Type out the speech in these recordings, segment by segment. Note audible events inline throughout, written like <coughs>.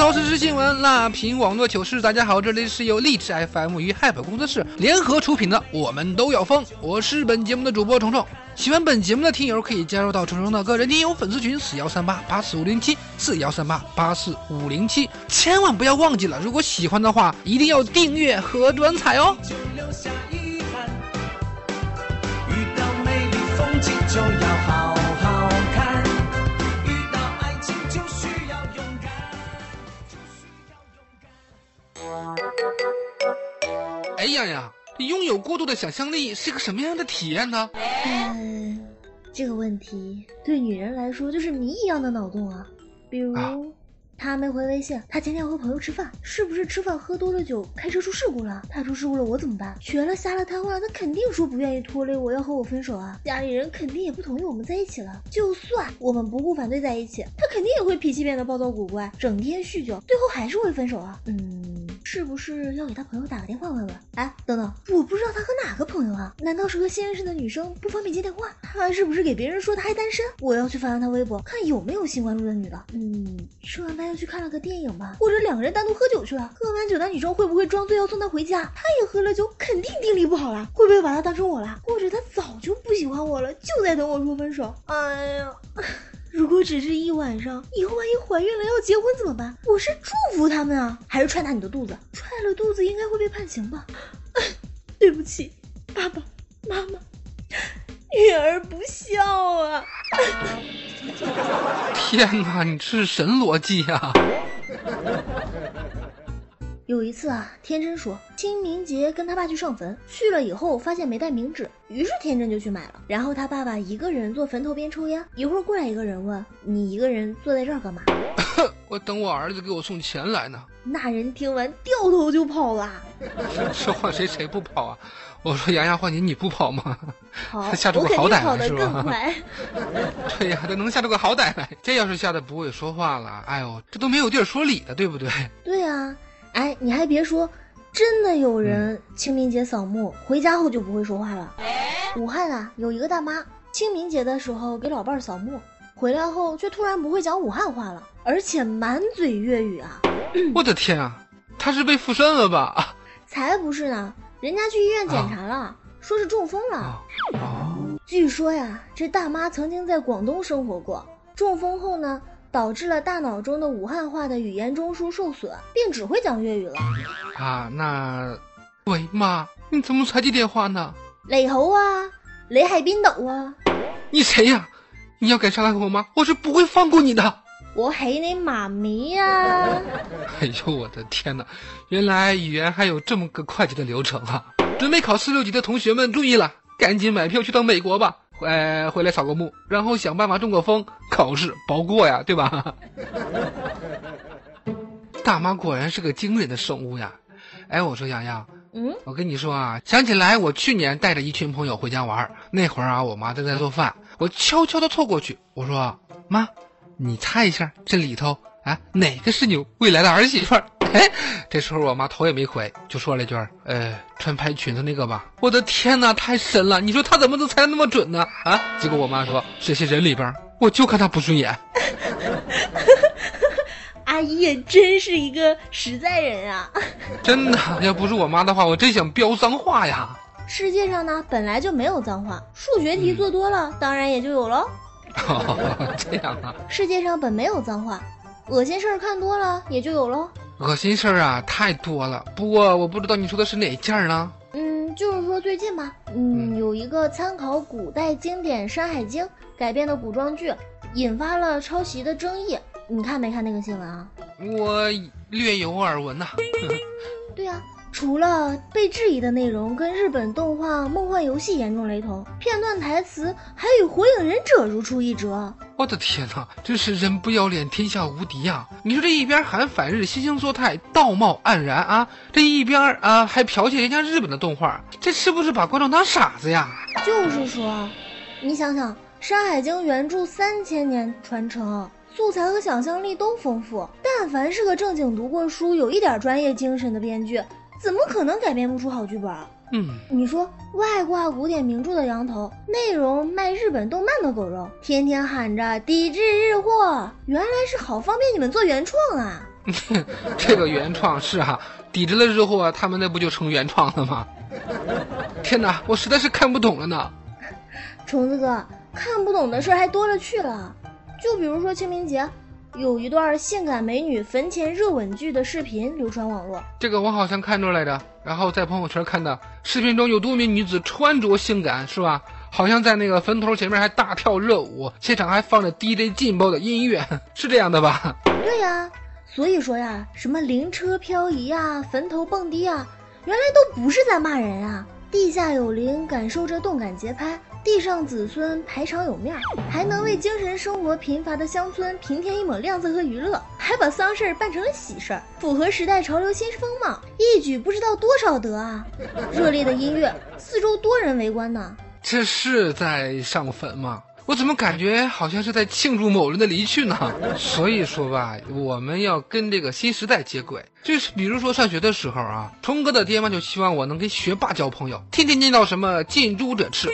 槽时新闻，辣评网络糗事。大家好，这里是由荔枝 FM 与 Help 工作室联合出品的《我们都要疯》，我是本节目的主播虫虫。喜欢本节目的听友可以加入到虫虫的个人听友粉丝群四幺三八八四五零七四幺三八八四五零七，千万不要忘记了，如果喜欢的话，一定要订阅和转采哦。就留下遗憾。遇到美丽风景就要拥有过度的想象力是个什么样的体验呢？嗯，这个问题对女人来说就是谜一样的脑洞啊。比如，啊他没回微信，他今天和朋友吃饭，是不是吃饭喝多了酒，开车出事故了？他出事故了，我怎么办？瘸了、瞎了、瘫痪了，他肯定说不愿意拖累我，要和我分手啊！家里人肯定也不同意我们在一起了。就算我们不顾反对在一起，他肯定也会脾气变得暴躁古怪，整天酗酒，最后还是会分手啊。嗯，是不是要给他朋友打个电话问问？哎，等等，我不知道他和哪个朋友啊？难道是和新认识的女生不方便接电话？他是不是给别人说他还单身？我要去翻翻他微博，看有没有新关注的女的。嗯，吃完饭又去看了个电影吧，或者两个人单独喝酒去了。喝完酒的女生会不会装醉要送他回家？他也喝了酒，肯定定力不好了，会不会把他当成我了？或者他早就不喜欢我了，就在等我说分手？哎呀。如果只是一晚上，以后万一怀孕了要结婚怎么办？我是祝福他们啊，还是踹大你的肚子？踹了肚子应该会被判刑吧？<laughs> 对不起，爸爸妈妈，女儿不孝啊！<laughs> 天哪，你这是神逻辑呀！有一次啊，天真说清明节跟他爸去上坟，去了以后发现没带冥纸，于是天真就去买了。然后他爸爸一个人坐坟头边抽烟，一会儿过来一个人问：“你一个人坐在这儿干嘛 <coughs> 我等我儿子给我送钱来呢。？”那人听完掉头就跑了。这换谁谁不跑啊？我说杨洋换你，你不跑吗？好，他吓出个好歹定跑得来是吧？更快。<laughs> 对呀，他能吓出个好歹来。这要是吓得不会说话了，哎呦，这都没有地儿说理了，对不对？对啊，哎，你还别说，真的有人清明节扫墓，回家后就不会说话了。武汉啊，有一个大妈，清明节的时候给老伴儿扫墓，回来后却突然不会讲武汉话了，而且满嘴粤语啊！我的天啊，她是被附身了吧？<laughs> 才不是呢，人家去医院检查了，说是中风了。据说呀，这大妈曾经在广东生活过，中风后呢，导致了大脑中的武汉话的语言中枢受损，并只会讲粤语了。啊，那，喂妈，你怎么才接电话呢？你好啊，你喺边度啊？你谁呀？你要敢伤害我妈，我是不会放过你的。我喺你妈咪啊！<laughs> 哎呦，我的天哪！原来语言还有这么个快捷的流程啊！准备考四六级的同学们注意了，赶紧买票去趟美国吧。呃，回来扫个墓，然后想办法中个风，考试包过呀，对吧？<laughs> 大妈果然是个惊人的生物呀！哎，我说洋洋，嗯，我跟你说啊，想起来我去年带着一群朋友回家玩，那会儿啊，我妈正在做饭，我悄悄的凑过去，我说妈，你猜一下这里头啊哪个是你未来的儿媳妇儿？哎，这时候我妈头也没回，就说了一句儿：“呃，穿白裙子那个吧。”我的天哪，太神了！你说她怎么能猜的那么准呢？啊！结果我妈说这些人里边儿，我就看她不顺眼。<laughs> 阿姨也真是一个实在人啊！<laughs> 真的，要不是我妈的话，我真想飙脏话呀！世界上呢本来就没有脏话，数学题做多了，当然也就有喽。<laughs> 这样啊，世界上本没有脏话，恶心事儿看多了也就有喽。恶心事儿啊太多了。不过我不知道你说的是哪件儿呢？嗯，就是说最近吧，嗯，有一个参考古代经典《山海经》改编的古装剧，引发了抄袭的争议。你看没看那个新闻啊？我略有耳闻呐、<laughs> 对呀、除了被质疑的内容跟日本动画《梦幻游戏》严重雷同，片段台词还与《火影忍者》如出一辙。我的天哪，真是人不要脸，天下无敌呀！你说这一边喊反日、惺惺作态、道貌岸然啊，这一边啊还剽窃人家日本的动画，这是不是把观众当傻子呀？就是说，你想想，《山海经》原著三千年传承。素材和想象力都丰富，但凡是个正经读过书、有一点专业精神的编剧，怎么可能改编不出好剧本？嗯，你说外挂古典名著的羊头，内容卖日本动漫的狗肉，天天喊着抵制日货，原来是好方便你们做原创啊！<laughs> 这个原创是哈，抵制了日货，他们那不就成原创了吗？<laughs> 天哪，我实在是看不懂了呢。虫子哥，看不懂的事还多了去了。就比如说清明节，有一段性感美女坟前热吻剧的视频流传网络，这个我好像看出来的，然后在朋友圈看到，视频中有多名女子穿着性感，是吧？好像在那个坟头前面还大跳热舞，现场还放着 DJ 劲爆的音乐，是这样的吧？对呀，所以说呀，什么灵车漂移啊，坟头蹦迪啊，原来都不是在骂人啊！地下有灵，感受着动感节拍。地上子孙排场有面儿，还能为精神生活贫乏的乡村平添一抹亮色和娱乐，还把丧事儿办成了喜事儿，符合时代潮流新风貌，一举不知道多少得啊！热烈的音乐，四周多人围观呢。这是在上坟吗？我怎么感觉好像是在庆祝某人的离去呢？所以说吧，我们要跟这个新时代接轨。就是比如说上学的时候啊，冲哥的爹妈就希望我能跟学霸交朋友，天天念叨什么近朱者赤。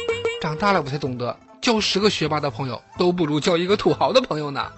长大了我才懂得，交十个学霸的朋友都不如交一个土豪的朋友呢。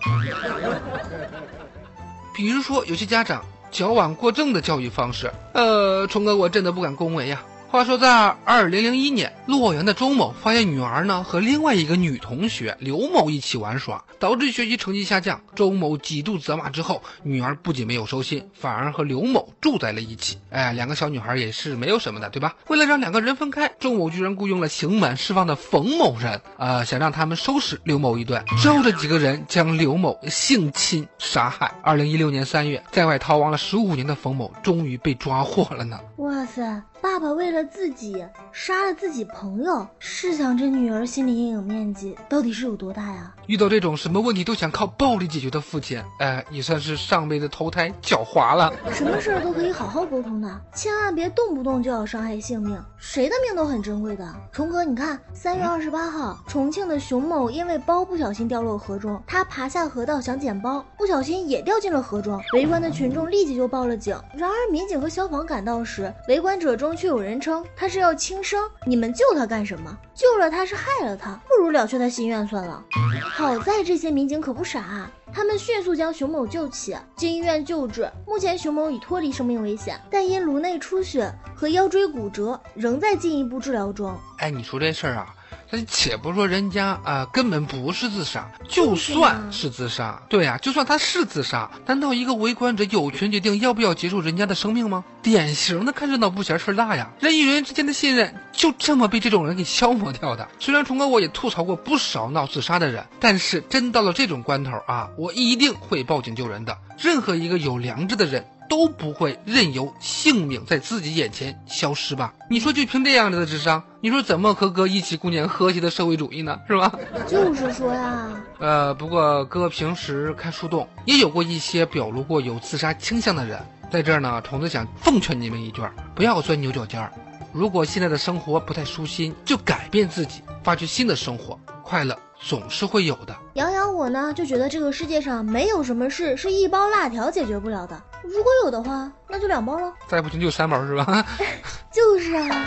比如说有些家长矫枉过正的教育方式，呃，冲哥我真的不敢恭维呀。话说，在二零零一年，洛阳的周某发现女儿呢和另外一个女同学刘某一起玩耍，导致学习成绩下降。周某几度责骂之后，女儿不仅没有收心，反而和刘某住在了一起。哎，两个小女孩也是没有什么的，对吧？为了让两个人分开，周某居然雇佣了刑满释放的冯某人，啊，想让他们收拾刘某一顿。之后这几个人将刘某性侵杀害。二零一六年三月，在外逃亡了十五年的冯某终于被抓获了呢。哇塞！爸爸为了自己杀了自己朋友，试想这女儿心理阴影面积到底是有多大呀？遇到这种什么问题都想靠暴力解决的父亲，哎，也算是上辈子投胎狡猾了。什么事儿都可以好好沟通的，千万别动不动就要伤害性命，谁的命都很珍贵的。虫哥，你看，三月二十八号，重庆的熊某因为包不小心掉落河中，他爬下河道想捡包，不小心也掉进了河中，围观的群众立即就报了警。然而民警和消防赶到时，围观者中。却有人称他是要轻生，你们救他干什么？救了他是害了他，不如了却他心愿算了。好在这些民警可不傻，他们迅速将熊某救起，进医院救治。目前熊某已脱离生命危险，但因颅内出血和腰椎骨折，仍在进一步治疗中。哎，你说这事儿啊？但且不说人家啊，根本不是自杀，就算是自杀，对呀，就算他是自杀，难道一个围观者有权决定要不要结束人家的生命吗？典型的看热闹不嫌事儿大呀！人与人之间的信任就这么被这种人给消磨掉的。虽然虫哥我也吐槽过不少闹自杀的人，但是真到了这种关头啊，我一定会报警救人的。任何一个有良知的人。都不会任由性命在自己眼前消失吧？你说就凭这样子的智商，你说怎么和哥一起共建和谐的社会主义呢？是吧？就是说呀，<laughs> 呃，不过哥平时看树洞也有过一些表露过有自杀倾向的人，在这儿呢，虫子想奉劝你们一句：不要钻牛角尖儿。如果现在的生活不太舒心，就改变自己，发掘新的生活，快乐。总是会有的。杨洋，我呢就觉得这个世界上没有什么事是一包辣条解决不了的。如果有的话，那就两包喽。再不行就三包是吧？<laughs> 就是啊。<laughs>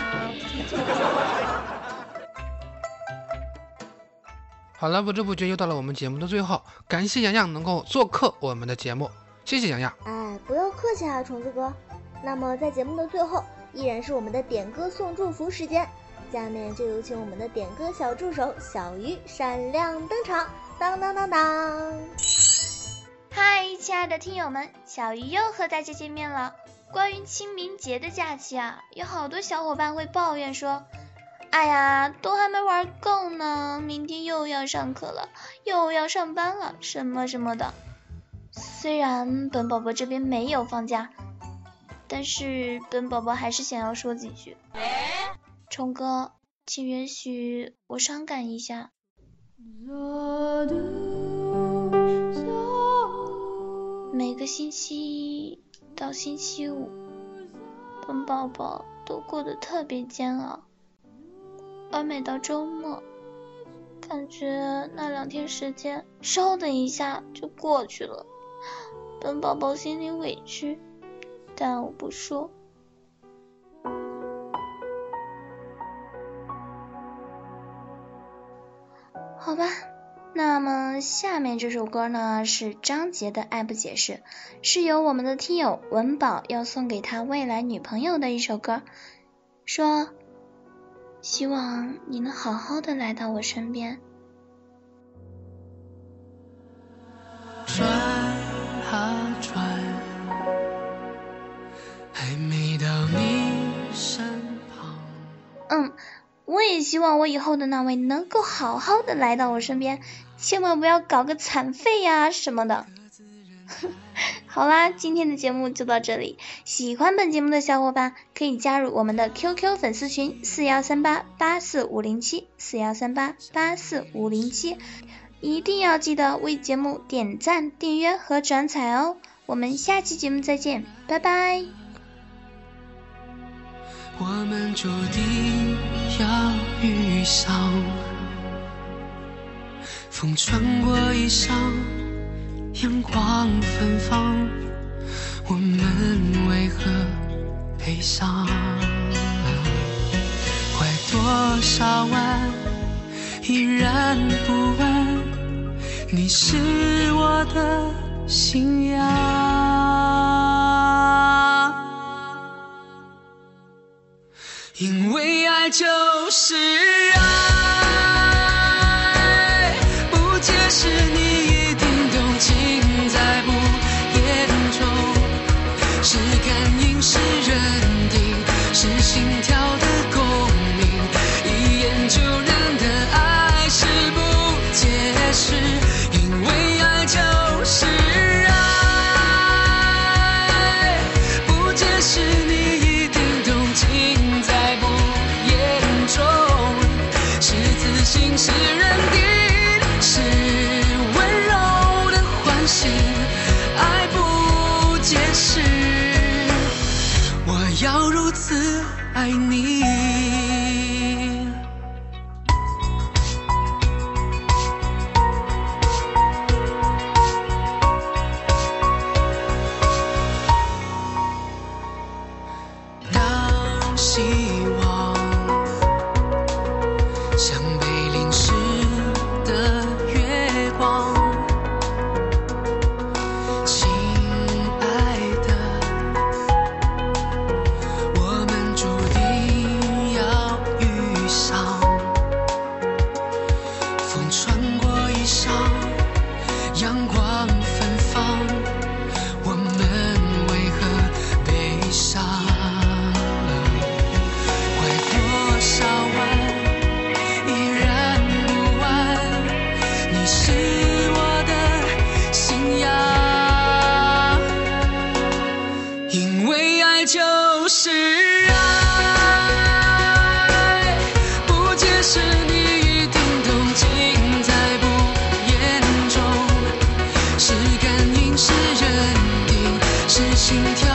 好了，不知不觉又到了我们节目的最后，感谢洋洋能够做客我们的节目，谢谢洋洋。哎，不用客气啊，虫子哥。那么在节目的最后，依然是我们的点歌送祝福时间。下面就有请我们的点歌小助手小鱼闪亮登场，当当当当！嗨，亲爱的听友们，小鱼又和大家见面了。关于清明节的假期啊，有好多小伙伴会抱怨说：“哎呀，都还没玩够呢，明天又要上课了，又要上班了，什么什么的。”虽然本宝宝这边没有放假。但是本宝宝还是想要说几句。虫哥，请允许我伤感一下。每个星期一到星期五，本宝宝都过得特别煎熬，而每到周末，感觉那两天时间稍等一下就过去了。本宝宝心里委屈，但我不说。好吧，那么下面这首歌呢是张杰的《爱不解释》，是由我们的听友文宝要送给他未来女朋友的一首歌，说希望你能好好的来到我身边。我也希望我以后的那位能够好好的来到我身边，千万不要搞个残废呀什么的。<laughs> 好啦，今天的节目就到这里。喜欢本节目的小伙伴可以加入我们的 QQ 粉丝群四幺三八八四五零七四幺三八八四五零七，一定要记得为节目点赞、订阅和转采哦。我们下期节目再见，拜拜。我们注定要遇上，风穿过衣裳，阳光芬芳，我们为何悲伤？拐多少弯，依然不问，你是我的信仰。因为爱就是爱，不解释你一定懂，尽在不言中。是感应，是认定，是心跳爱你。当心心跳